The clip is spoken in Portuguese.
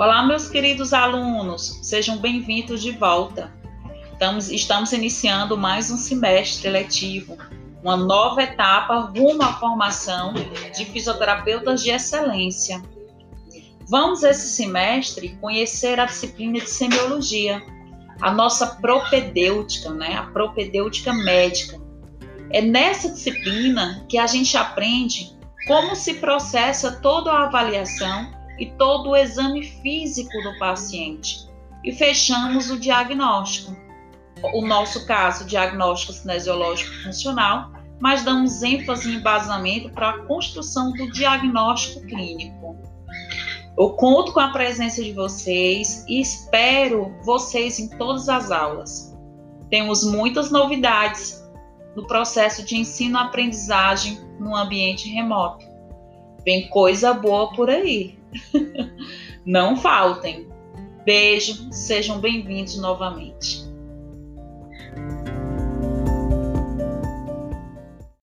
Olá, meus queridos alunos, sejam bem-vindos de volta. Estamos, estamos iniciando mais um semestre letivo, uma nova etapa rumo à formação de fisioterapeutas de excelência. Vamos, esse semestre, conhecer a disciplina de semiologia, a nossa propedêutica, né? a propedêutica médica. É nessa disciplina que a gente aprende como se processa toda a avaliação e todo o exame físico do paciente. E fechamos o diagnóstico. O nosso caso, diagnóstico cinesiológico funcional, mas damos ênfase e embasamento para a construção do diagnóstico clínico. Eu conto com a presença de vocês e espero vocês em todas as aulas. Temos muitas novidades no processo de ensino-aprendizagem no ambiente remoto. Vem coisa boa por aí. Não faltem. Beijo, sejam bem-vindos novamente.